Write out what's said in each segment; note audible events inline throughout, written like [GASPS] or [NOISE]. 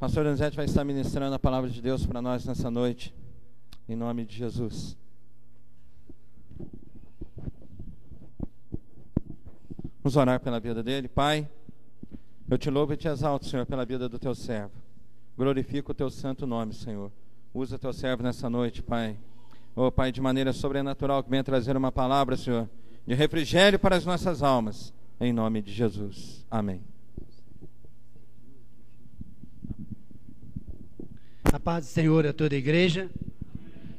Pastor Donizete vai estar ministrando a palavra de Deus para nós nessa noite, em nome de Jesus. Vamos orar pela vida dele. Pai, eu te louvo e te exalto, Senhor, pela vida do teu servo. Glorifico o teu santo nome, Senhor. Usa teu servo nessa noite, Pai. Oh, Pai, de maneira sobrenatural, que venha trazer uma palavra, Senhor, de refrigério para as nossas almas, em nome de Jesus. Amém. A paz do Senhor a toda a igreja,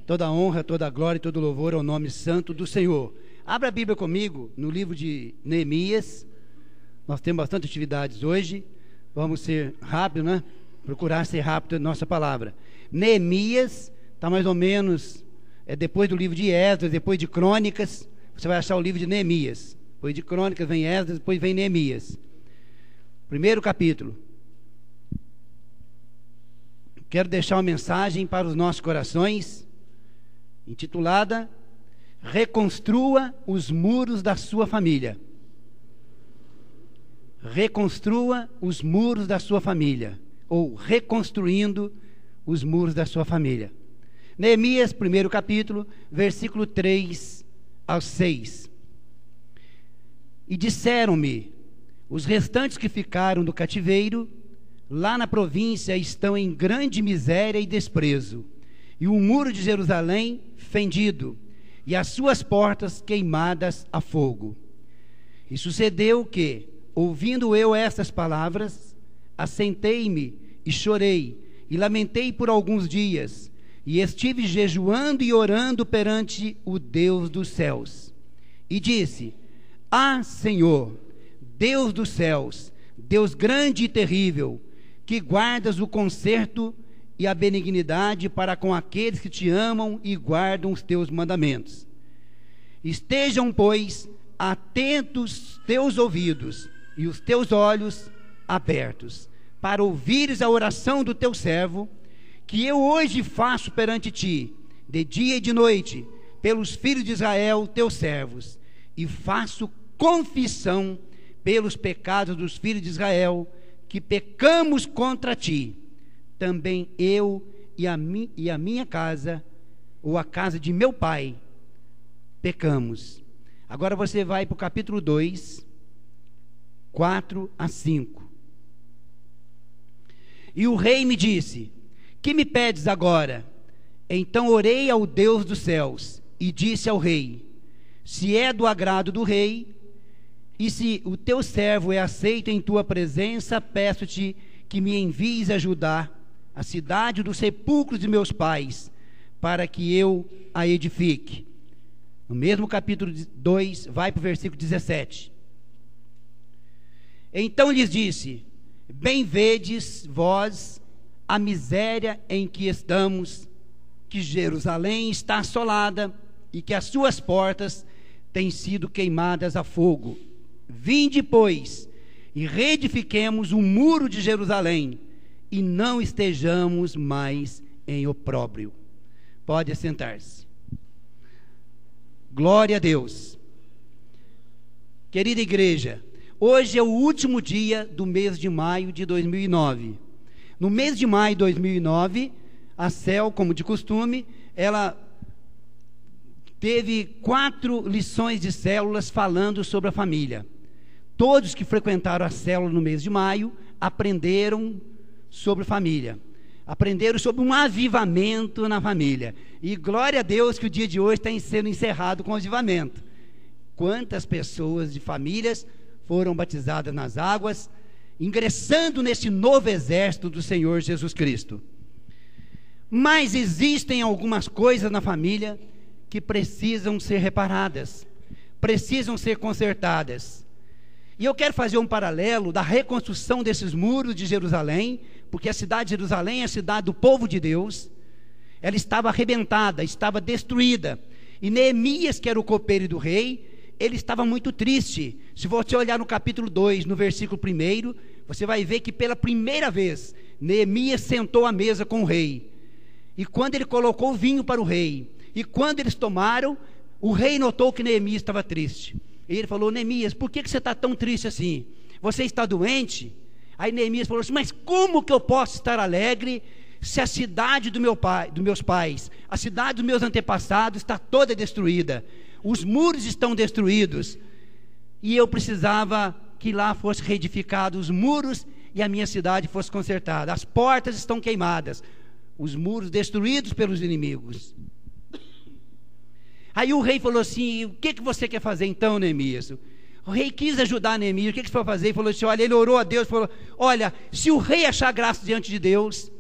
toda a honra, toda a glória e todo o louvor ao nome santo do Senhor. Abra a Bíblia comigo no livro de Neemias. Nós temos bastante atividades hoje. Vamos ser rápido, né? Procurar ser rápido na nossa palavra. Neemias está mais ou menos é depois do livro de Esdras, depois de Crônicas. Você vai achar o livro de Neemias. Depois de Crônicas vem Esdras, depois vem Neemias. Primeiro capítulo. Quero deixar uma mensagem para os nossos corações, intitulada Reconstrua os muros da sua família. Reconstrua os muros da sua família. Ou reconstruindo os muros da sua família. Neemias, primeiro capítulo, versículo 3 ao 6. E disseram-me: os restantes que ficaram do cativeiro lá na província estão em grande miséria e desprezo, e o muro de Jerusalém fendido, e as suas portas queimadas a fogo. E sucedeu que, ouvindo eu estas palavras, assentei-me e chorei, e lamentei por alguns dias, e estive jejuando e orando perante o Deus dos céus. E disse: Ah, Senhor, Deus dos céus, Deus grande e terrível, que guardas o conserto e a benignidade para com aqueles que te amam e guardam os teus mandamentos. Estejam, pois, atentos teus ouvidos e os teus olhos abertos, para ouvires a oração do teu servo, que eu hoje faço perante ti, de dia e de noite, pelos filhos de Israel, teus servos, e faço confissão pelos pecados dos filhos de Israel, que pecamos contra ti, também eu e a, mi, e a minha casa, ou a casa de meu pai, pecamos. Agora você vai para o capítulo 2, 4 a 5. E o rei me disse: Que me pedes agora? Então orei ao Deus dos céus e disse ao rei: Se é do agrado do rei, e se o teu servo é aceito em tua presença, peço-te que me envies ajudar a cidade dos sepulcros de meus pais, para que eu a edifique. No mesmo capítulo 2, vai para o versículo 17. Então lhes disse: Bem vedes vós a miséria em que estamos, que Jerusalém está assolada e que as suas portas têm sido queimadas a fogo Vinde, pois, e reedifiquemos o muro de Jerusalém, e não estejamos mais em opróbrio. Pode assentar-se. Glória a Deus. Querida igreja, hoje é o último dia do mês de maio de 2009. No mês de maio de 2009, a CEL, como de costume, ela teve quatro lições de células falando sobre a família. Todos que frequentaram a célula no mês de maio aprenderam sobre família. Aprenderam sobre um avivamento na família. E glória a Deus que o dia de hoje está sendo encerrado com o avivamento. Quantas pessoas de famílias foram batizadas nas águas, ingressando nesse novo exército do Senhor Jesus Cristo. Mas existem algumas coisas na família que precisam ser reparadas, precisam ser consertadas. E eu quero fazer um paralelo da reconstrução desses muros de Jerusalém, porque a cidade de Jerusalém é a cidade do povo de Deus. Ela estava arrebentada, estava destruída. E Neemias, que era o copeiro do rei, ele estava muito triste. Se você olhar no capítulo 2, no versículo 1, você vai ver que pela primeira vez Neemias sentou à mesa com o rei. E quando ele colocou vinho para o rei, e quando eles tomaram, o rei notou que Neemias estava triste. E ele falou: Neemias, por que, que você está tão triste assim? Você está doente? Aí Neemias falou assim: Mas como que eu posso estar alegre se a cidade do meu pai, dos meus pais, a cidade dos meus antepassados está toda destruída? Os muros estão destruídos. E eu precisava que lá fosse reedificado os muros e a minha cidade fosse consertada. As portas estão queimadas, os muros destruídos pelos inimigos. Aí o rei falou assim: O que, que você quer fazer então, Neemias? O rei quis ajudar Neemias. O que, que você foi fazer? Ele falou assim: Olha, ele orou a Deus. Falou: Olha, se o rei achar graça diante de Deus,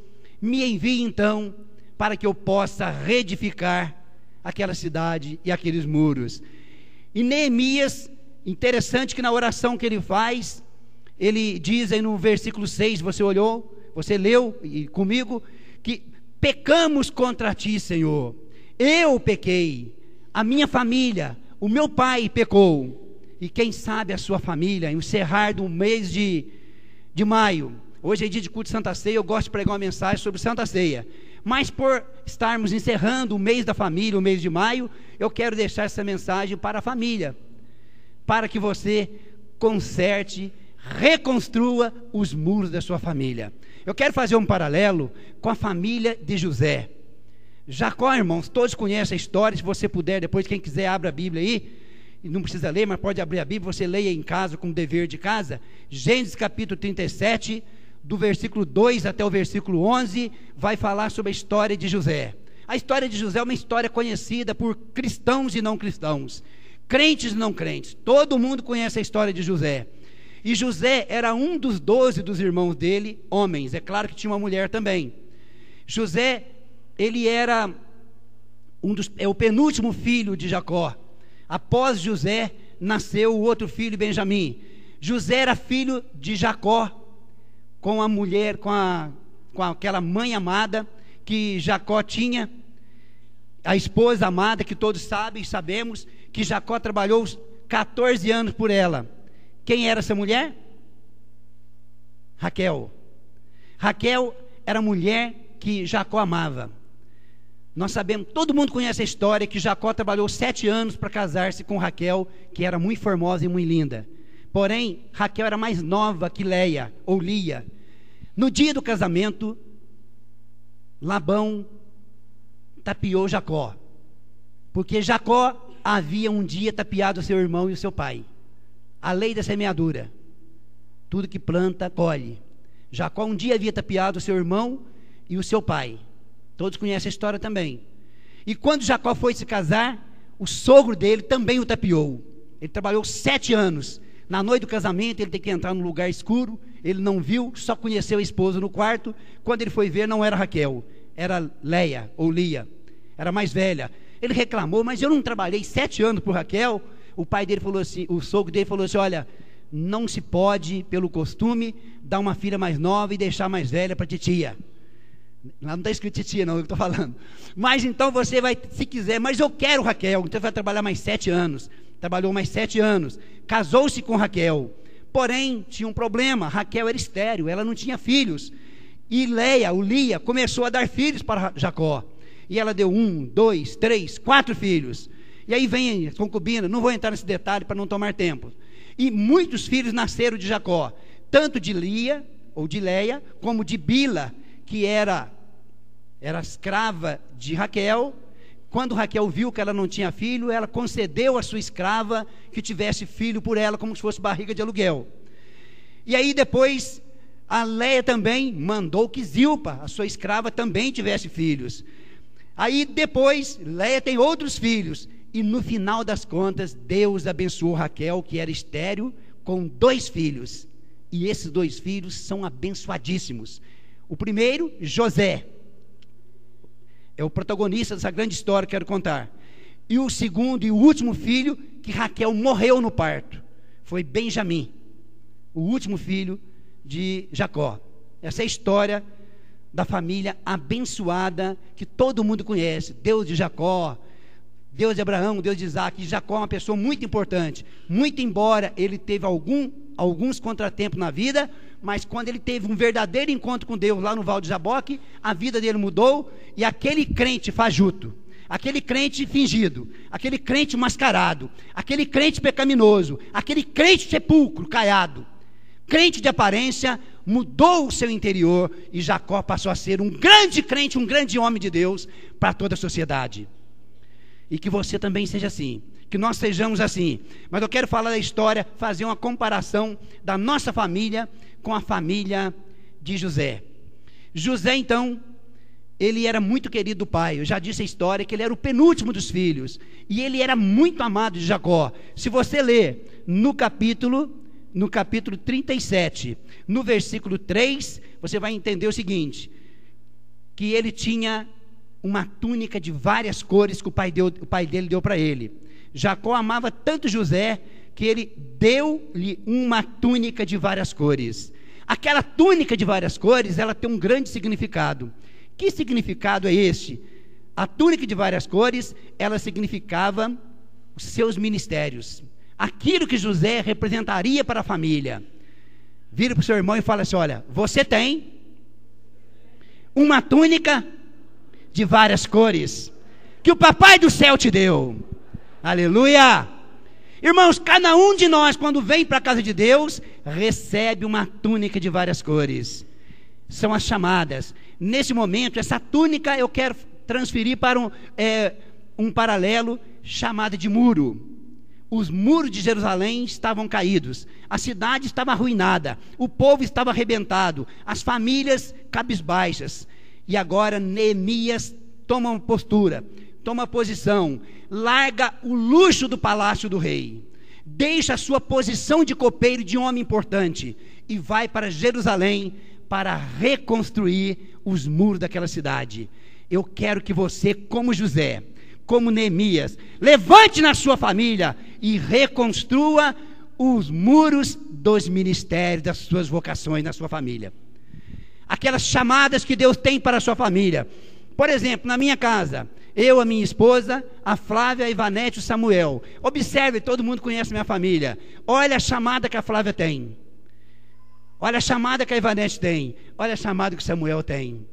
me envie então para que eu possa reedificar aquela cidade e aqueles muros. E Neemias, interessante que na oração que ele faz, ele diz aí no versículo 6, você olhou, você leu e comigo, que pecamos contra ti, Senhor. Eu pequei, a minha família, o meu pai pecou, e quem sabe a sua família, encerrar do mês de, de maio. Hoje é dia de culto de Santa Ceia, eu gosto de pregar uma mensagem sobre Santa Ceia. Mas por estarmos encerrando o mês da família, o mês de maio, eu quero deixar essa mensagem para a família, para que você conserte, reconstrua os muros da sua família. Eu quero fazer um paralelo com a família de José. Jacó, irmãos, todos conhecem a história. Se você puder, depois, quem quiser, abra a Bíblia aí. Não precisa ler, mas pode abrir a Bíblia. Você leia em casa, como dever de casa. Gênesis capítulo 37, do versículo 2 até o versículo 11, vai falar sobre a história de José. A história de José é uma história conhecida por cristãos e não cristãos, crentes e não crentes. Todo mundo conhece a história de José. E José era um dos doze dos irmãos dele, homens. É claro que tinha uma mulher também. José, ele era um dos, é o penúltimo filho de Jacó. Após José, nasceu o outro filho, Benjamim. José era filho de Jacó, com a mulher, com, a, com aquela mãe amada que Jacó tinha, a esposa amada, que todos sabem sabemos, que Jacó trabalhou 14 anos por ela. Quem era essa mulher? Raquel. Raquel era a mulher que Jacó amava. Nós sabemos, todo mundo conhece a história que Jacó trabalhou sete anos para casar-se com Raquel, que era muito formosa e muito linda. Porém, Raquel era mais nova que Leia, ou Lia. No dia do casamento, Labão tapiou Jacó. Porque Jacó havia um dia tapiado seu irmão e o seu pai. A lei da semeadura. Tudo que planta, colhe. Jacó um dia havia tapiado seu irmão e o seu pai. Todos conhecem a história também. E quando Jacó foi se casar, o sogro dele também o tapiou. Ele trabalhou sete anos na noite do casamento, ele tem que entrar num lugar escuro. Ele não viu, só conheceu a esposa no quarto. Quando ele foi ver, não era Raquel, era Leia ou Lia, era mais velha. Ele reclamou, mas eu não trabalhei sete anos por Raquel. O pai dele falou assim, o sogro dele falou assim: olha, não se pode, pelo costume, dar uma filha mais nova e deixar mais velha para titia. Lá não está escrito titia, não, eu estou falando. Mas então você vai, se quiser, mas eu quero Raquel, então vai trabalhar mais sete anos trabalhou mais sete anos, casou-se com Raquel. Porém, tinha um problema: Raquel era estéril, ela não tinha filhos. E Leia, o Lia, começou a dar filhos para Jacó. E ela deu um, dois, três, quatro filhos. E aí vem a concubina, não vou entrar nesse detalhe para não tomar tempo. E muitos filhos nasceram de Jacó, tanto de Lia, ou de Leia, como de Bila, que era, era escrava de Raquel, quando Raquel viu que ela não tinha filho, ela concedeu à sua escrava que tivesse filho por ela, como se fosse barriga de aluguel. E aí depois, a Leia também mandou que Zilpa, a sua escrava, também tivesse filhos. Aí depois, Leia tem outros filhos. E no final das contas, Deus abençoou Raquel, que era estéril, com dois filhos. E esses dois filhos são abençoadíssimos. O primeiro, José é o protagonista dessa grande história que quero contar. E o segundo e o último filho que Raquel morreu no parto foi Benjamim, o último filho de Jacó. Essa é a história da família abençoada que todo mundo conhece, Deus de Jacó, Deus de Abraão, Deus de Isaac, e Jacó é uma pessoa muito importante. Muito embora ele teve algum, alguns contratempos na vida, mas quando ele teve um verdadeiro encontro com Deus lá no Val de Jaboque, a vida dele mudou, e aquele crente fajuto, aquele crente fingido, aquele crente mascarado, aquele crente pecaminoso, aquele crente sepulcro, caiado, crente de aparência, mudou o seu interior e Jacó passou a ser um grande crente, um grande homem de Deus para toda a sociedade. E que você também seja assim, que nós sejamos assim. Mas eu quero falar da história, fazer uma comparação da nossa família com a família de José. José, então, ele era muito querido do pai. Eu já disse a história que ele era o penúltimo dos filhos. E ele era muito amado de Jacó. Se você ler no capítulo no capítulo 37, no versículo 3, você vai entender o seguinte: que ele tinha uma túnica de várias cores que o pai, deu, o pai dele deu para ele. Jacó amava tanto José que ele deu-lhe uma túnica de várias cores. Aquela túnica de várias cores, ela tem um grande significado. Que significado é este? A túnica de várias cores, ela significava os seus ministérios aquilo que José representaria para a família. Vira para o seu irmão e fala assim: Olha, você tem uma túnica de várias cores que o papai do céu te deu. Aleluia! Irmãos, cada um de nós, quando vem para a casa de Deus, recebe uma túnica de várias cores. São as chamadas. Nesse momento, essa túnica eu quero transferir para um, é, um paralelo chamado de muro os muros de Jerusalém estavam caídos, a cidade estava arruinada, o povo estava arrebentado, as famílias cabisbaixas. E agora Neemias toma uma postura, toma posição, larga o luxo do palácio do rei, deixa a sua posição de copeiro de homem importante e vai para Jerusalém para reconstruir os muros daquela cidade. Eu quero que você, como José, como Neemias. Levante na sua família e reconstrua os muros dos ministérios, das suas vocações na sua família. Aquelas chamadas que Deus tem para a sua família. Por exemplo, na minha casa, eu, a minha esposa, a Flávia, a Ivanete, o Samuel. Observe, todo mundo conhece minha família. Olha a chamada que a Flávia tem. Olha a chamada que a Ivanete tem. Olha a chamada que o Samuel tem.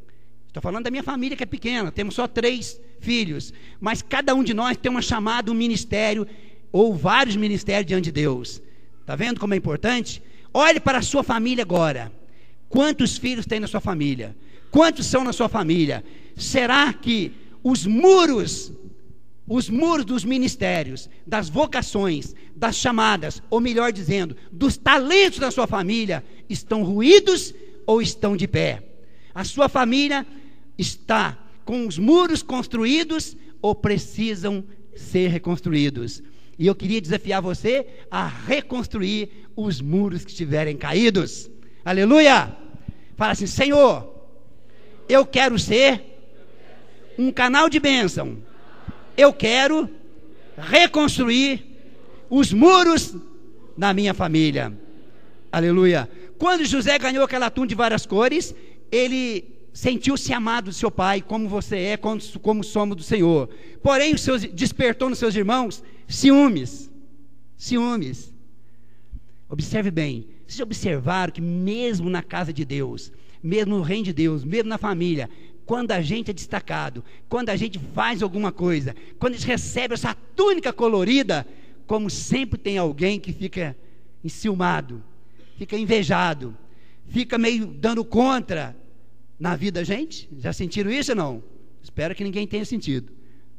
Estou falando da minha família que é pequena, temos só três filhos, mas cada um de nós tem uma chamada, um ministério, ou vários ministérios diante de Deus. Está vendo como é importante? Olhe para a sua família agora. Quantos filhos tem na sua família? Quantos são na sua família? Será que os muros, os muros dos ministérios, das vocações, das chamadas, ou melhor dizendo, dos talentos da sua família, estão ruídos ou estão de pé? A sua família está com os muros construídos ou precisam ser reconstruídos. E eu queria desafiar você a reconstruir os muros que estiverem caídos. Aleluia! Fala assim: Senhor, eu quero ser um canal de bênção. Eu quero reconstruir os muros da minha família. Aleluia. Quando José ganhou aquela túnica de várias cores, ele sentiu-se amado do seu pai, como você é, como, como somos do Senhor. Porém, os seus, despertou nos seus irmãos ciúmes. Ciúmes. Observe bem. Vocês observaram que mesmo na casa de Deus, mesmo no reino de Deus, mesmo na família, quando a gente é destacado, quando a gente faz alguma coisa, quando a gente recebe essa túnica colorida, como sempre tem alguém que fica enciumado, fica invejado, fica meio dando contra na vida da gente? Já sentiram isso ou não? Espero que ninguém tenha sentido.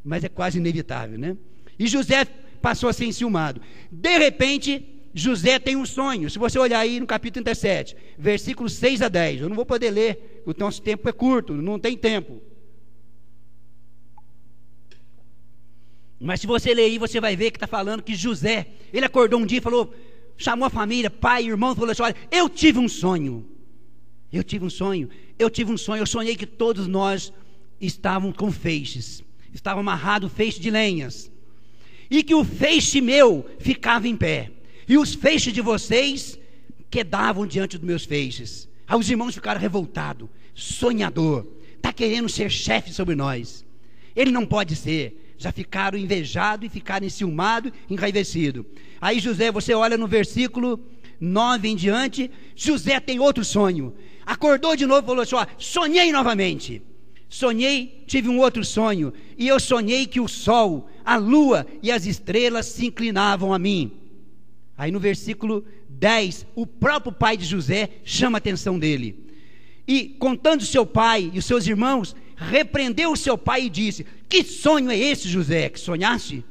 Mas é quase inevitável, né? E José passou a ser enciumado. De repente, José tem um sonho. Se você olhar aí no capítulo 37, versículos 6 a 10, eu não vou poder ler, o nosso tempo é curto, não tem tempo. Mas se você ler aí, você vai ver que está falando que José, ele acordou um dia e falou, chamou a família, pai, irmão, falou assim: olha, eu tive um sonho. Eu tive um sonho. Eu tive um sonho. Eu sonhei que todos nós estávamos com feixes. Estava amarrado feixe de lenhas. E que o feixe meu ficava em pé. E os feixes de vocês quedavam diante dos meus feixes. Aí os irmãos ficaram revoltados. Sonhador. Está querendo ser chefe sobre nós. Ele não pode ser. Já ficaram invejados e ficaram enciumados, enraivecidos. Aí José, você olha no versículo 9 em diante, José tem outro sonho. Acordou de novo e falou assim: ó, sonhei novamente. Sonhei, tive um outro sonho, e eu sonhei que o sol, a lua e as estrelas se inclinavam a mim. Aí no versículo 10, o próprio pai de José chama a atenção dele. E contando seu pai e os seus irmãos, repreendeu o seu pai e disse: Que sonho é esse, José, que sonhaste?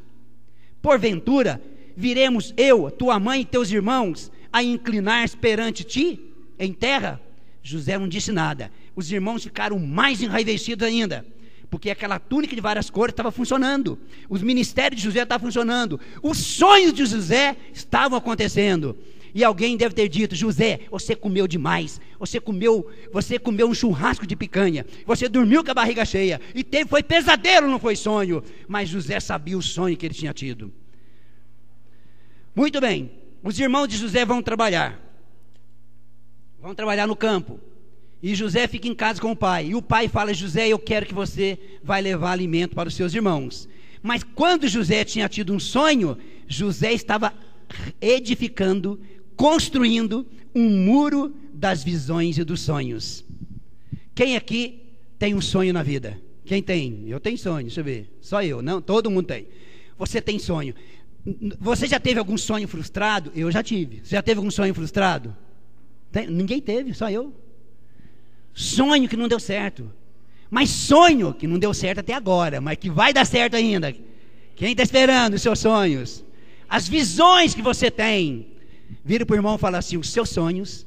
Porventura, viremos eu, tua mãe e teus irmãos a inclinar-se perante ti em terra? José não disse nada. Os irmãos ficaram mais enraivecidos ainda porque aquela túnica de várias cores estava funcionando, os ministérios de José estavam funcionando, os sonhos de José estavam acontecendo. E alguém deve ter dito: José, você comeu demais, você comeu, você comeu um churrasco de picanha, você dormiu com a barriga cheia, e teve, foi pesadelo, não foi sonho. Mas José sabia o sonho que ele tinha tido. Muito bem, os irmãos de José vão trabalhar, vão trabalhar no campo. E José fica em casa com o pai. E o pai fala: José, eu quero que você vai levar alimento para os seus irmãos. Mas quando José tinha tido um sonho, José estava edificando, construindo um muro das visões e dos sonhos. Quem aqui tem um sonho na vida? Quem tem? Eu tenho sonho, deixa eu ver. Só eu, não, todo mundo tem. Você tem sonho. Você já teve algum sonho frustrado? Eu já tive. Você já teve algum sonho frustrado? Tem? Ninguém teve, só eu. Sonho que não deu certo. Mas sonho que não deu certo até agora, mas que vai dar certo ainda. Quem está esperando os seus sonhos? As visões que você tem. Vira para o irmão e fala assim: os seus sonhos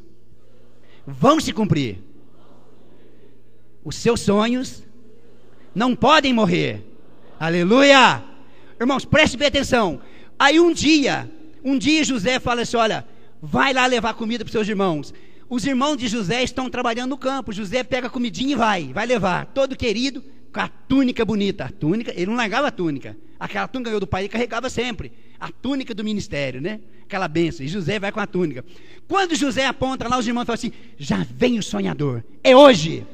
vão se cumprir. Os seus sonhos não podem morrer. Aleluia! Irmãos, preste bem atenção. Aí um dia, um dia José fala assim: olha, vai lá levar comida para os seus irmãos. Os irmãos de José estão trabalhando no campo. José pega a comidinha e vai, vai levar. Todo querido, com a túnica bonita. A túnica, ele não largava a túnica. Aquela túnica ganhou do pai, ele carregava sempre. A túnica do ministério, né? Aquela benção. E José vai com a túnica. Quando José aponta lá, os irmãos falam assim: já vem o sonhador. É hoje.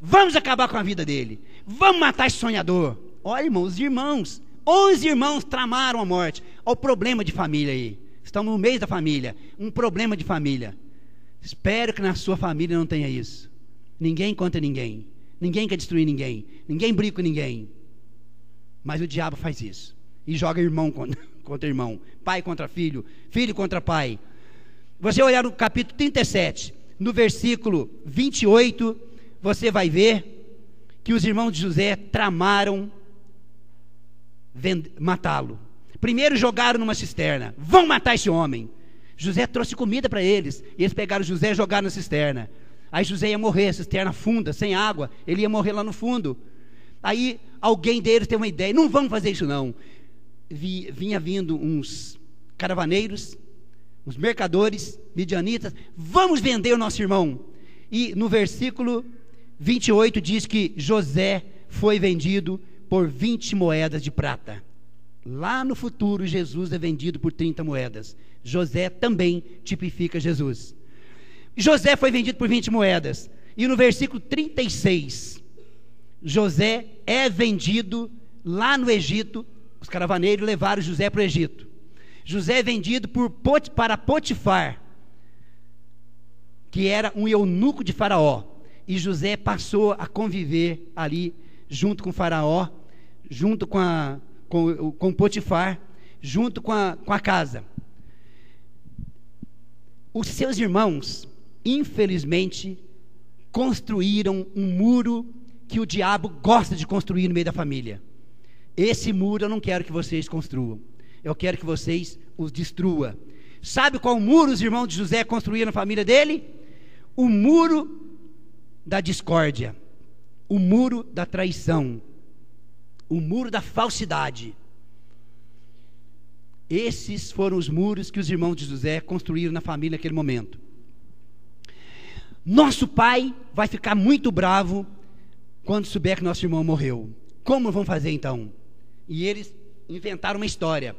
Vamos acabar com a vida dele. Vamos matar esse sonhador. Olha, irmãos, os irmãos. Onze irmãos tramaram a morte. Olha o problema de família aí. Estamos no meio da família. Um problema de família. Espero que na sua família não tenha isso. Ninguém contra ninguém. Ninguém quer destruir ninguém. Ninguém briga com ninguém. Mas o diabo faz isso. E joga irmão contra, [LAUGHS] contra irmão. Pai contra filho. Filho contra pai. Você olhar no capítulo 37, no versículo 28, você vai ver que os irmãos de José tramaram matá-lo. Primeiro jogaram numa cisterna. Vão matar esse homem. José trouxe comida para eles. E eles pegaram José e jogaram na cisterna. Aí José ia morrer, a cisterna funda, sem água. Ele ia morrer lá no fundo. Aí alguém deles teve uma ideia: não vamos fazer isso não. vinha vindo uns caravaneiros, uns mercadores, midianitas. Vamos vender o nosso irmão. E no versículo 28 diz que José foi vendido por 20 moedas de prata. Lá no futuro, Jesus é vendido por 30 moedas. José também tipifica Jesus. José foi vendido por 20 moedas. E no versículo 36, José é vendido lá no Egito. Os caravaneiros levaram José para o Egito. José é vendido por, para Potifar, que era um eunuco de Faraó. E José passou a conviver ali, junto com Faraó, junto com, a, com, com Potifar, junto com a, com a casa. Os seus irmãos, infelizmente, construíram um muro que o diabo gosta de construir no meio da família. Esse muro eu não quero que vocês construam. Eu quero que vocês os destrua. Sabe qual muro os irmãos de José construíram na família dele? O muro da discórdia, o muro da traição, o muro da falsidade. Esses foram os muros que os irmãos de José construíram na família naquele momento. Nosso pai vai ficar muito bravo quando souber que nosso irmão morreu. Como vão fazer então? E eles inventaram uma história.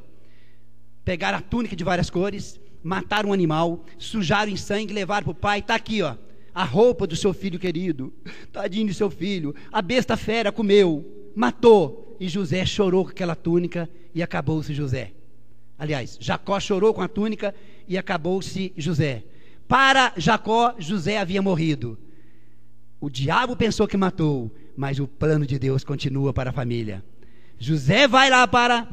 Pegaram a túnica de várias cores, mataram um animal, sujaram em sangue, levaram para o pai. Está aqui, ó, a roupa do seu filho querido. [LAUGHS] Tadinho do seu filho. A besta fera comeu, matou. E José chorou com aquela túnica e acabou-se José. Aliás, Jacó chorou com a túnica e acabou-se José. Para Jacó, José havia morrido. O diabo pensou que matou, mas o plano de Deus continua para a família. José vai lá para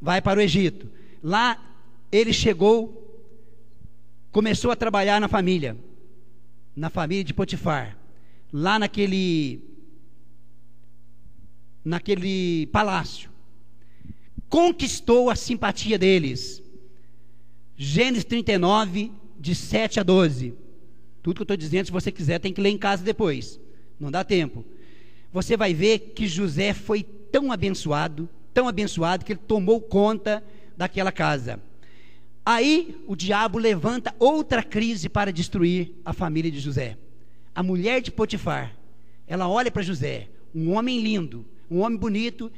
vai para o Egito. Lá ele chegou, começou a trabalhar na família, na família de Potifar, lá naquele naquele palácio. Conquistou a simpatia deles. Gênesis 39, de 7 a 12. Tudo que eu estou dizendo, se você quiser, tem que ler em casa depois. Não dá tempo. Você vai ver que José foi tão abençoado, tão abençoado, que ele tomou conta daquela casa. Aí o diabo levanta outra crise para destruir a família de José. A mulher de Potifar, ela olha para José, um homem lindo, um homem bonito,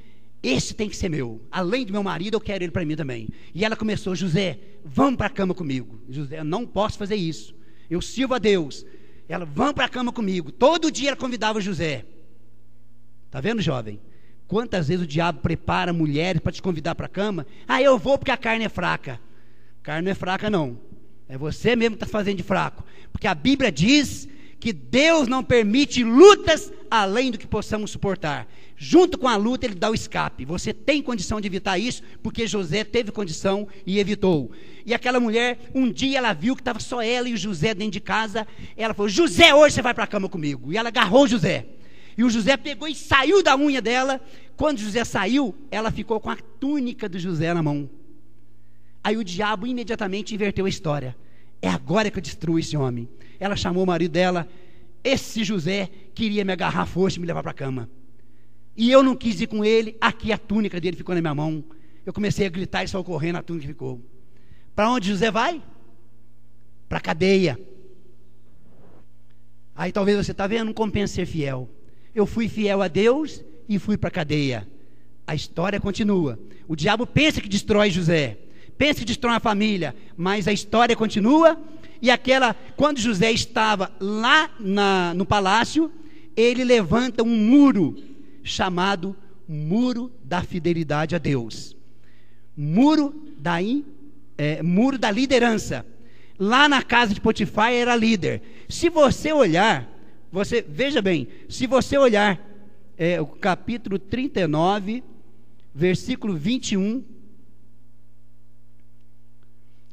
esse tem que ser meu. Além do meu marido, eu quero ele para mim também. E ela começou, José, vamos para a cama comigo. José, eu não posso fazer isso. Eu sirvo a Deus. Ela, vamos para a cama comigo. Todo dia ela convidava José. Tá vendo, jovem? Quantas vezes o diabo prepara mulheres para te convidar para a cama? Ah, eu vou porque a carne é fraca. Carne não é fraca, não. É você mesmo que está fazendo de fraco. Porque a Bíblia diz que Deus não permite lutas além do que possamos suportar. Junto com a luta, ele dá o escape. Você tem condição de evitar isso, porque José teve condição e evitou. E aquela mulher, um dia ela viu que estava só ela e o José dentro de casa. Ela falou: José, hoje você vai para a cama comigo. E ela agarrou José. E o José pegou e saiu da unha dela. Quando José saiu, ela ficou com a túnica do José na mão. Aí o diabo imediatamente inverteu a história. É agora que eu destruo esse homem. Ela chamou o marido dela. Esse José queria me agarrar força e me levar para a cama. E eu não quis ir com ele. Aqui a túnica dele ficou na minha mão. Eu comecei a gritar e saiu correndo, a túnica ficou. Para onde José vai? Para a cadeia. Aí talvez você está vendo, não compensa ser fiel. Eu fui fiel a Deus e fui para a cadeia. A história continua. O diabo pensa que destrói José pensa que destrói a família, mas a história continua. E aquela, quando José estava lá na, no palácio, ele levanta um muro chamado Muro da Fidelidade a Deus. Muro da, é, muro da liderança. Lá na casa de Potifar era líder. Se você olhar, você veja bem, se você olhar é, o capítulo 39, versículo 21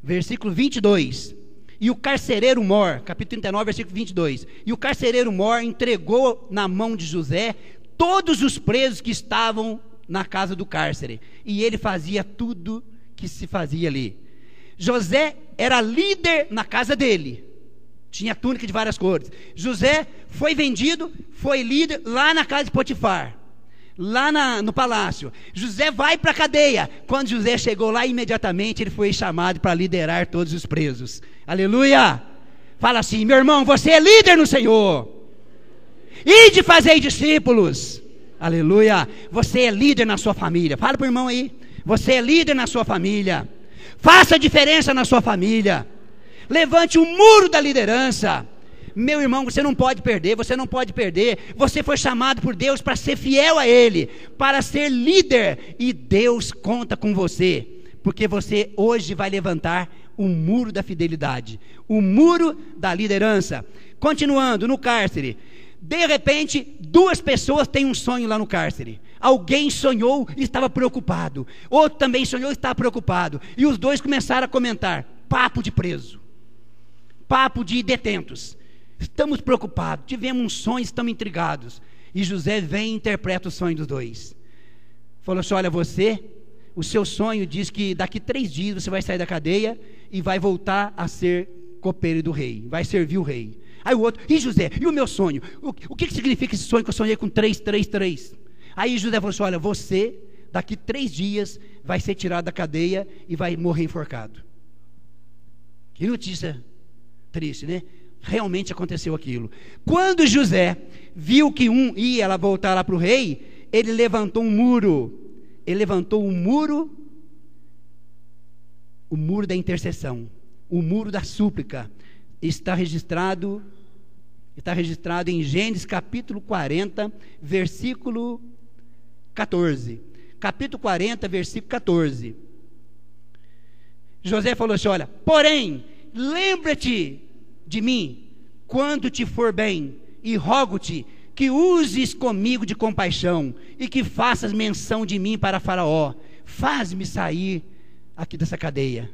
versículo 22. E o carcereiro Mor, capítulo 39, versículo 22. E o carcereiro Mor entregou na mão de José todos os presos que estavam na casa do cárcere. E ele fazia tudo que se fazia ali. José era líder na casa dele. Tinha túnica de várias cores. José foi vendido, foi líder lá na casa de Potifar lá na, no palácio. José vai para a cadeia. Quando José chegou lá, imediatamente ele foi chamado para liderar todos os presos. Aleluia! Fala assim, meu irmão, você é líder no Senhor. E de fazer discípulos. Aleluia! Você é líder na sua família. Fala para o irmão aí. Você é líder na sua família. Faça diferença na sua família. Levante o muro da liderança. Meu irmão, você não pode perder, você não pode perder. Você foi chamado por Deus para ser fiel a Ele, para ser líder, e Deus conta com você, porque você hoje vai levantar o muro da fidelidade, o muro da liderança. Continuando, no cárcere, de repente, duas pessoas têm um sonho lá no cárcere. Alguém sonhou e estava preocupado. Outro também sonhou e estava preocupado. E os dois começaram a comentar: papo de preso, papo de detentos. Estamos preocupados, tivemos um sonho, estamos intrigados. E José vem e interpreta o sonho dos dois. Falou assim: Olha, você, o seu sonho diz que daqui três dias você vai sair da cadeia e vai voltar a ser copeiro do rei, vai servir o rei. Aí o outro, e José, e o meu sonho? O, o que, que significa esse sonho que eu sonhei com três, três, três? Aí José falou assim: Olha, você, daqui três dias, vai ser tirado da cadeia e vai morrer enforcado. Que notícia triste, né? Realmente aconteceu aquilo. Quando José viu que um ia voltar lá para o rei, ele levantou um muro. Ele levantou um muro, o muro da intercessão, o muro da súplica. Está registrado, está registrado em Gênesis capítulo 40, versículo 14. Capítulo 40, versículo 14. José falou assim: Olha, porém, lembra-te de mim quando te for bem, e rogo-te que uses comigo de compaixão e que faças menção de mim para Faraó. Faz-me sair aqui dessa cadeia.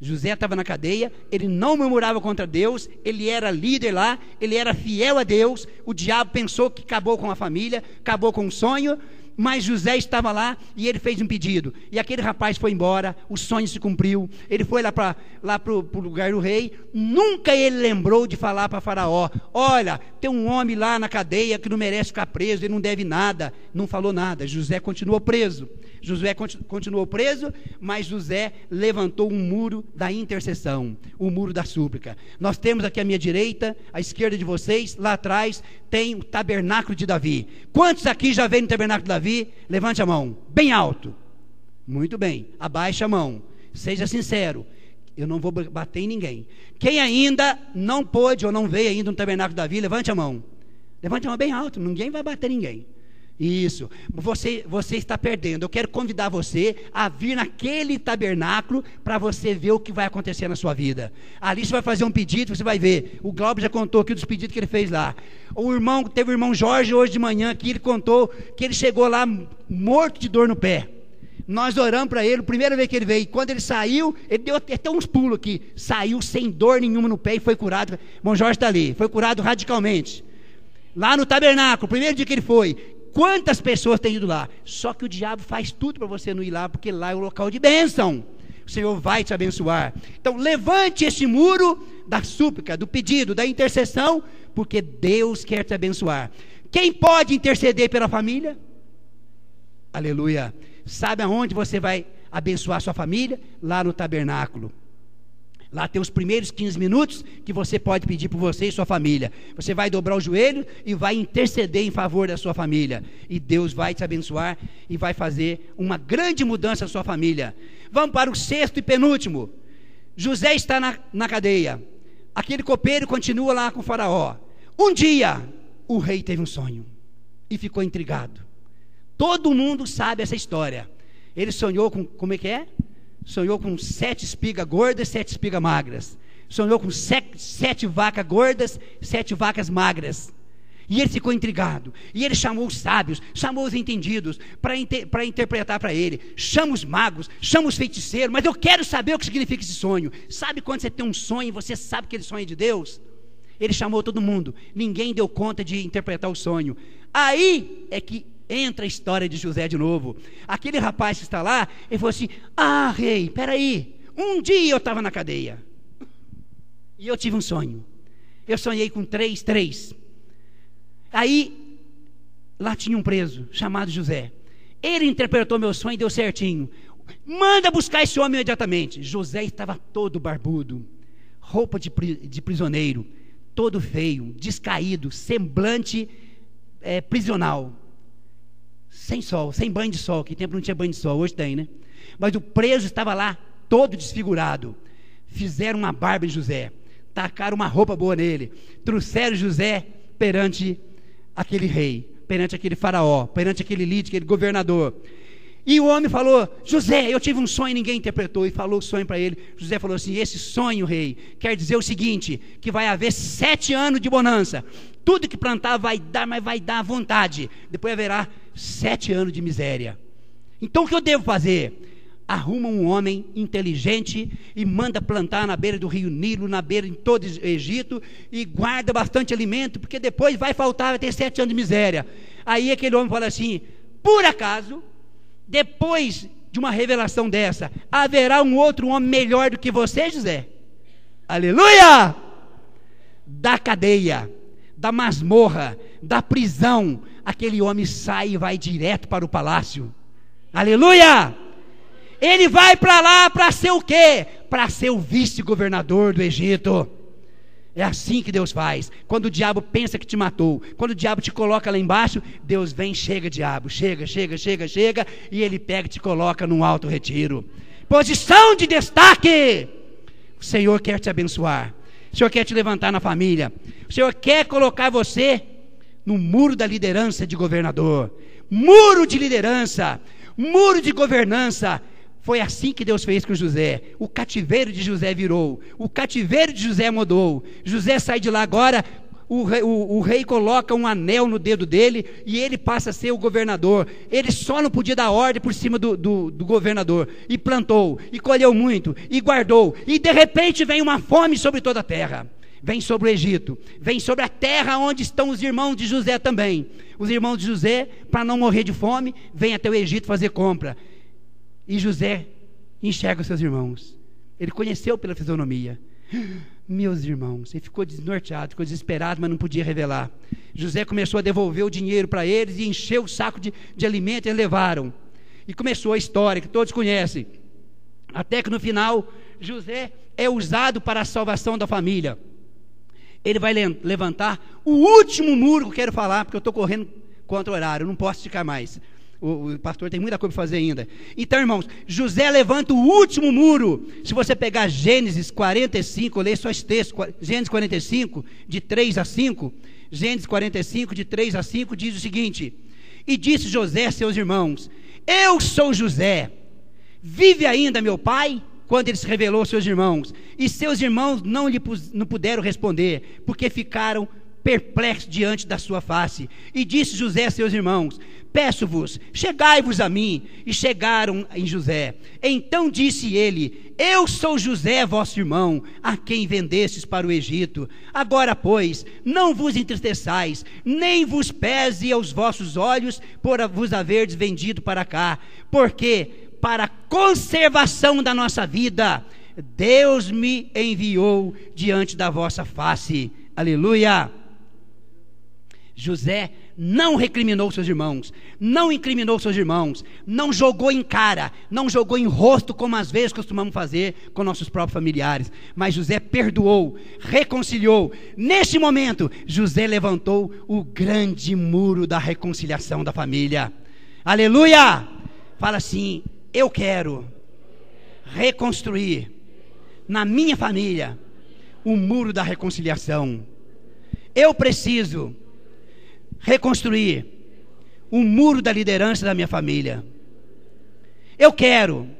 José estava na cadeia, ele não murmurava contra Deus, ele era líder lá, ele era fiel a Deus. O diabo pensou que acabou com a família, acabou com o sonho, mas José estava lá e ele fez um pedido. E aquele rapaz foi embora, o sonho se cumpriu. Ele foi lá para lá o lugar do rei. Nunca ele lembrou de falar para Faraó: Olha, tem um homem lá na cadeia que não merece ficar preso, ele não deve nada. Não falou nada. José continuou preso. José continuou preso, mas José levantou um muro da intercessão, o um muro da súplica. Nós temos aqui à minha direita, à esquerda de vocês, lá atrás, tem o tabernáculo de Davi. Quantos aqui já veio no tabernáculo de Davi? Levante a mão, bem alto. Muito bem, abaixe a mão. Seja sincero. Eu não vou bater em ninguém. Quem ainda não pôde ou não veio ainda no tabernáculo de Davi, levante a mão. Levante a mão bem alto, ninguém vai bater ninguém. Isso. Você, você está perdendo. Eu quero convidar você a vir naquele tabernáculo para você ver o que vai acontecer na sua vida. Ali você vai fazer um pedido, você vai ver. O Glauber já contou aqui dos pedidos que ele fez lá. O irmão, teve o irmão Jorge hoje de manhã aqui, ele contou que ele chegou lá morto de dor no pé. Nós oramos para ele, a primeira vez que ele veio, quando ele saiu, ele deu até uns pulos aqui, saiu sem dor nenhuma no pé e foi curado. Irmão Jorge está ali, foi curado radicalmente. Lá no tabernáculo, primeiro dia que ele foi, Quantas pessoas têm ido lá? Só que o diabo faz tudo para você não ir lá, porque lá é o local de bênção. O Senhor vai te abençoar. Então, levante esse muro da súplica, do pedido, da intercessão, porque Deus quer te abençoar. Quem pode interceder pela família? Aleluia. Sabe aonde você vai abençoar sua família? Lá no tabernáculo. Lá tem os primeiros 15 minutos que você pode pedir por você e sua família. Você vai dobrar o joelho e vai interceder em favor da sua família. E Deus vai te abençoar e vai fazer uma grande mudança na sua família. Vamos para o sexto e penúltimo. José está na, na cadeia. Aquele copeiro continua lá com o faraó. Um dia, o rei teve um sonho e ficou intrigado. Todo mundo sabe essa história. Ele sonhou com, como é que é? Sonhou com sete espigas gordas, sete espigas magras. Sonhou com sete, sete vacas gordas, sete vacas magras. E ele ficou intrigado. E ele chamou os sábios, chamou os entendidos para inter, interpretar para ele. Chama os magos, chama os feiticeiros, mas eu quero saber o que significa esse sonho. Sabe quando você tem um sonho e você sabe que ele sonho é de Deus? Ele chamou todo mundo. Ninguém deu conta de interpretar o sonho. Aí é que entra a história de José de novo. Aquele rapaz que está lá, ele falou assim: Ah, rei, peraí. Um dia eu estava na cadeia. E eu tive um sonho. Eu sonhei com três, três. Aí, lá tinha um preso, chamado José. Ele interpretou meu sonho e deu certinho. Manda buscar esse homem imediatamente. José estava todo barbudo, roupa de, de prisioneiro, todo feio, descaído, semblante é, prisional sem sol, sem banho de sol, que tempo não tinha banho de sol, hoje tem, né? Mas o preso estava lá, todo desfigurado. Fizeram uma barba em José, tacaram uma roupa boa nele, trouxeram José perante aquele rei, perante aquele faraó, perante aquele líder, aquele governador. E o homem falou: José, eu tive um sonho, ninguém interpretou, e falou o sonho para ele. José falou assim: Esse sonho, rei, quer dizer o seguinte: que vai haver sete anos de bonança. Tudo que plantar vai dar, mas vai dar à vontade. Depois haverá sete anos de miséria. Então o que eu devo fazer? Arruma um homem inteligente e manda plantar na beira do rio Nilo, na beira em todo o Egito, e guarda bastante alimento, porque depois vai faltar, vai ter sete anos de miséria. Aí aquele homem fala assim: por acaso, depois de uma revelação dessa, haverá um outro homem melhor do que você, José? Aleluia! Da cadeia, da masmorra, da prisão, aquele homem sai e vai direto para o palácio. Aleluia! Ele vai para lá para ser o quê? Para ser o vice-governador do Egito. É assim que Deus faz. Quando o diabo pensa que te matou, quando o diabo te coloca lá embaixo, Deus vem, chega, diabo, chega, chega, chega, chega, e ele pega e te coloca num alto retiro. Posição de destaque. O Senhor quer te abençoar. O Senhor quer te levantar na família. O Senhor quer colocar você no muro da liderança de governador. Muro de liderança, muro de governança. Foi assim que Deus fez com José. O cativeiro de José virou, o cativeiro de José mudou. José sai de lá agora o rei, o, o rei, coloca um anel no dedo dele e ele passa a ser o governador. Ele só não podia dar ordem por cima do, do, do, governador. E plantou, e colheu muito, e guardou. E de repente vem uma fome sobre toda a terra. Vem sobre o Egito, vem sobre a terra onde estão os irmãos de José também. Os irmãos de José, para não morrer de fome, vêm até o Egito fazer compra. E José enxerga os seus irmãos. Ele conheceu pela fisionomia. [GASPS] Meus irmãos, ele ficou desnorteado, ficou desesperado, mas não podia revelar. José começou a devolver o dinheiro para eles e encheu o saco de, de alimento e eles levaram. E começou a história que todos conhecem. Até que no final, José é usado para a salvação da família. Ele vai levantar o último muro que eu quero falar, porque eu estou correndo contra o horário, não posso ficar mais. O, o, pastor tem muita coisa para fazer ainda. Então, irmãos, José levanta o último muro. Se você pegar Gênesis 45, leia só esse texto, Gênesis 45, de 3 a 5. Gênesis 45, de 3 a 5, diz o seguinte: E disse José a seus irmãos: Eu sou José. Vive ainda meu pai? Quando ele se revelou aos seus irmãos. E seus irmãos não lhe não puderam responder, porque ficaram perplexos diante da sua face. E disse José a seus irmãos: Peço-vos, chegai-vos a mim. E chegaram em José. Então disse ele: Eu sou José, vosso irmão, a quem vendestes para o Egito. Agora, pois, não vos entristeçais, nem vos pese aos vossos olhos por vos haverdes vendido para cá. Porque, para a conservação da nossa vida, Deus me enviou diante da vossa face. Aleluia. José não recriminou seus irmãos, não incriminou seus irmãos, não jogou em cara, não jogou em rosto, como às vezes costumamos fazer com nossos próprios familiares. Mas José perdoou, reconciliou. Neste momento, José levantou o grande muro da reconciliação da família. Aleluia! Fala assim: eu quero reconstruir na minha família o muro da reconciliação. Eu preciso reconstruir o muro da liderança da minha família. Eu quero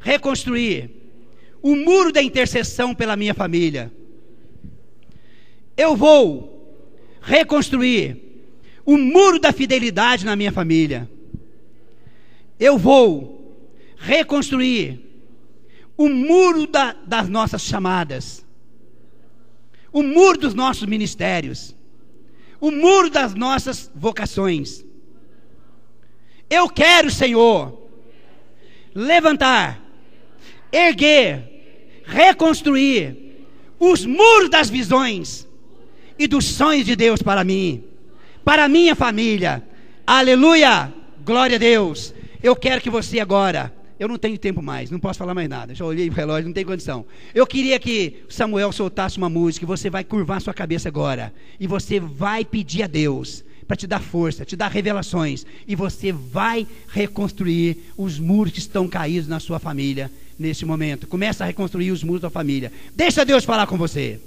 reconstruir o muro da intercessão pela minha família. Eu vou reconstruir o muro da fidelidade na minha família. Eu vou reconstruir o muro da, das nossas chamadas, o muro dos nossos ministérios o muro das nossas vocações. Eu quero, Senhor, levantar, erguer, reconstruir os muros das visões e dos sonhos de Deus para mim, para minha família. Aleluia! Glória a Deus. Eu quero que você agora eu não tenho tempo mais, não posso falar mais nada. Já olhei o relógio, não tem condição. Eu queria que Samuel soltasse uma música, e você vai curvar sua cabeça agora. E você vai pedir a Deus para te dar força, te dar revelações. E você vai reconstruir os muros que estão caídos na sua família nesse momento. Começa a reconstruir os muros da família. Deixa Deus falar com você.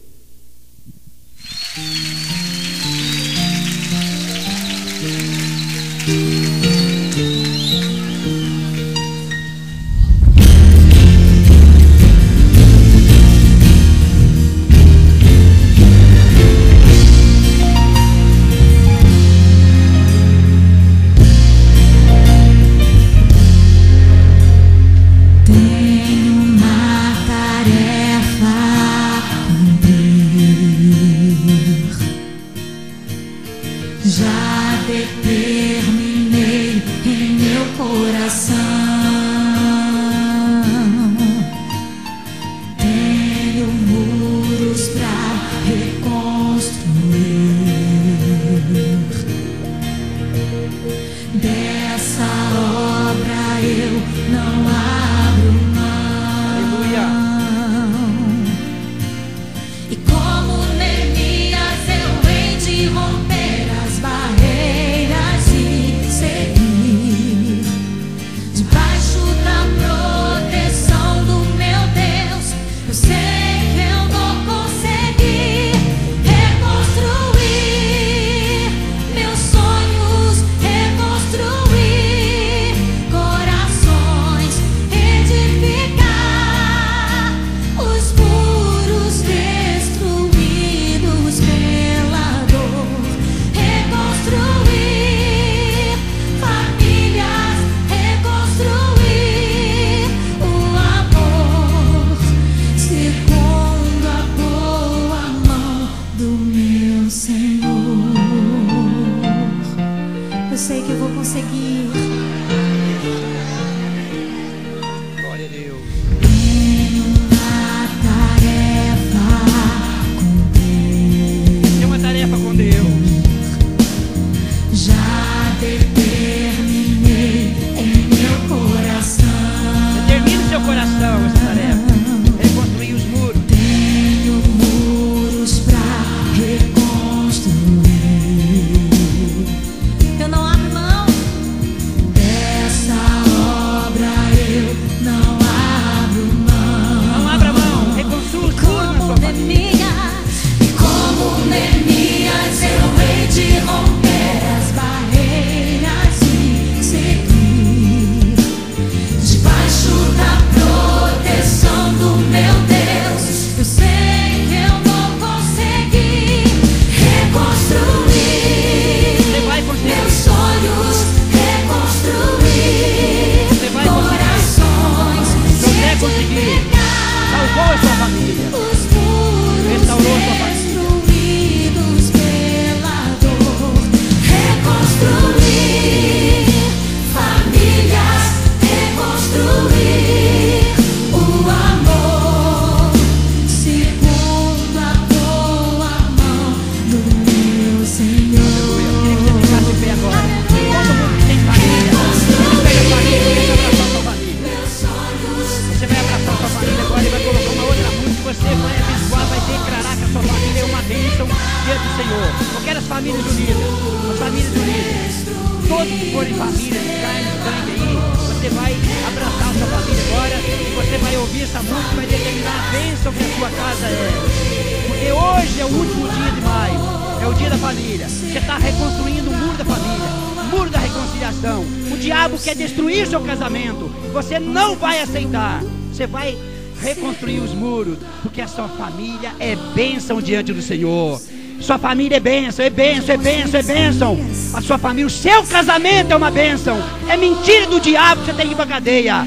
Sua casa é. Porque hoje é o último dia de maio. É o dia da família. Você está reconstruindo o muro da família. O muro da reconciliação. O diabo quer destruir seu casamento. Você não vai aceitar. Você vai reconstruir os muros. Porque a sua família é bênção diante do Senhor. Sua família é bênção, é bênção, é bênção, é bênção. A sua família, o seu casamento é uma bênção. É mentira do diabo que você tem que ir pra cadeia.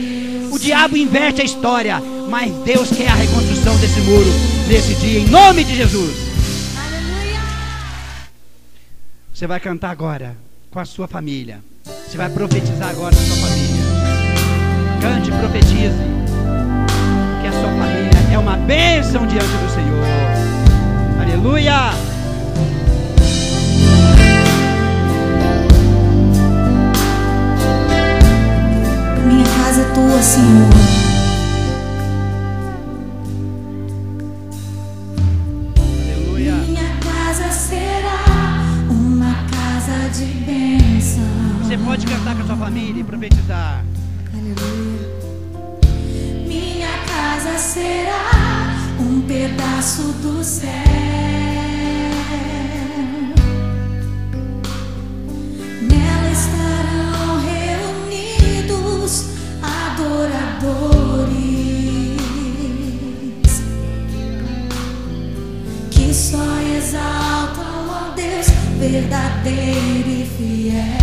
O diabo inverte a história. Mas Deus quer a reconstrução desse muro nesse dia, em nome de Jesus. aleluia. Você vai cantar agora com a sua família. Você vai profetizar agora na sua família. Cante e profetize. Que a sua família é uma bênção diante do Senhor. Aleluia! Minha casa é tua, Senhor. Pedaço do céu. Nela estarão reunidos adoradores que só exaltam ao Deus verdadeiro e fiel.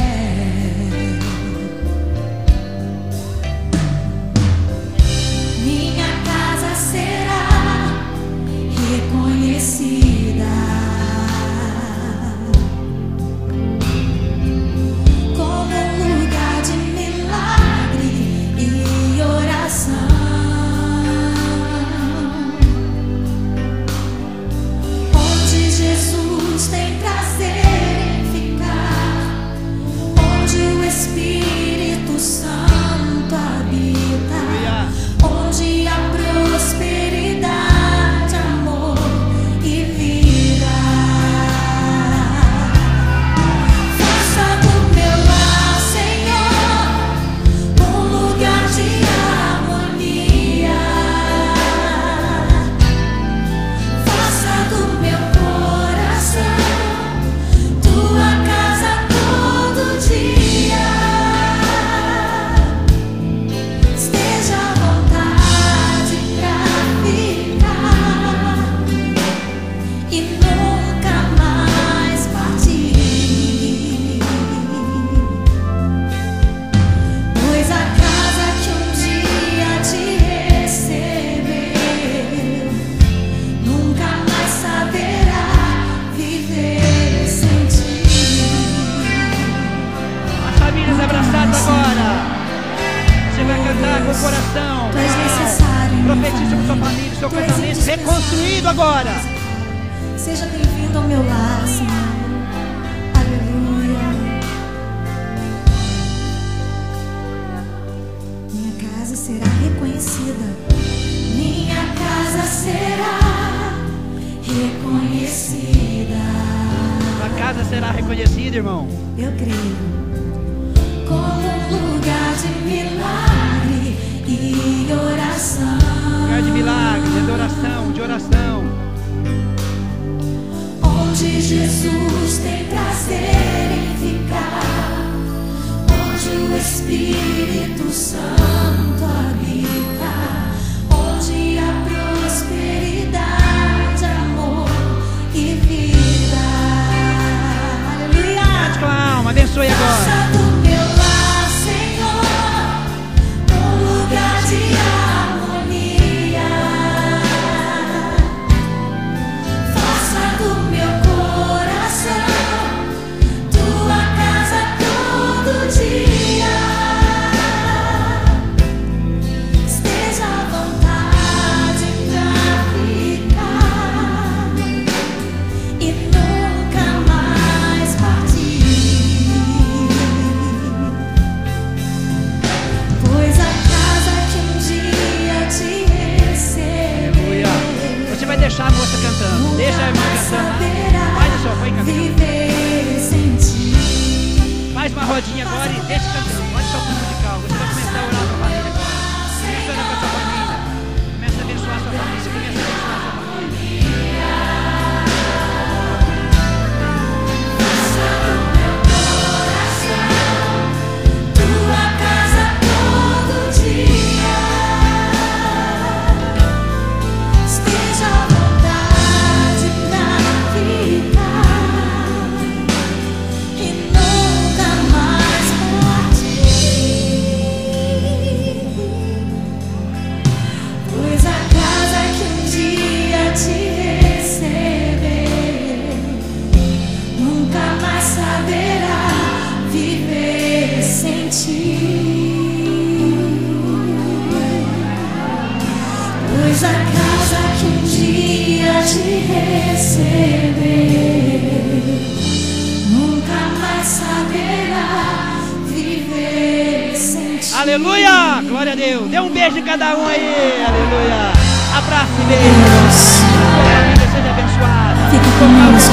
Glória a Deus. Dê um beijo em cada um aí. Aleluia. Abraço e beijo. Sua vida seja abençoada. Fica com Deus.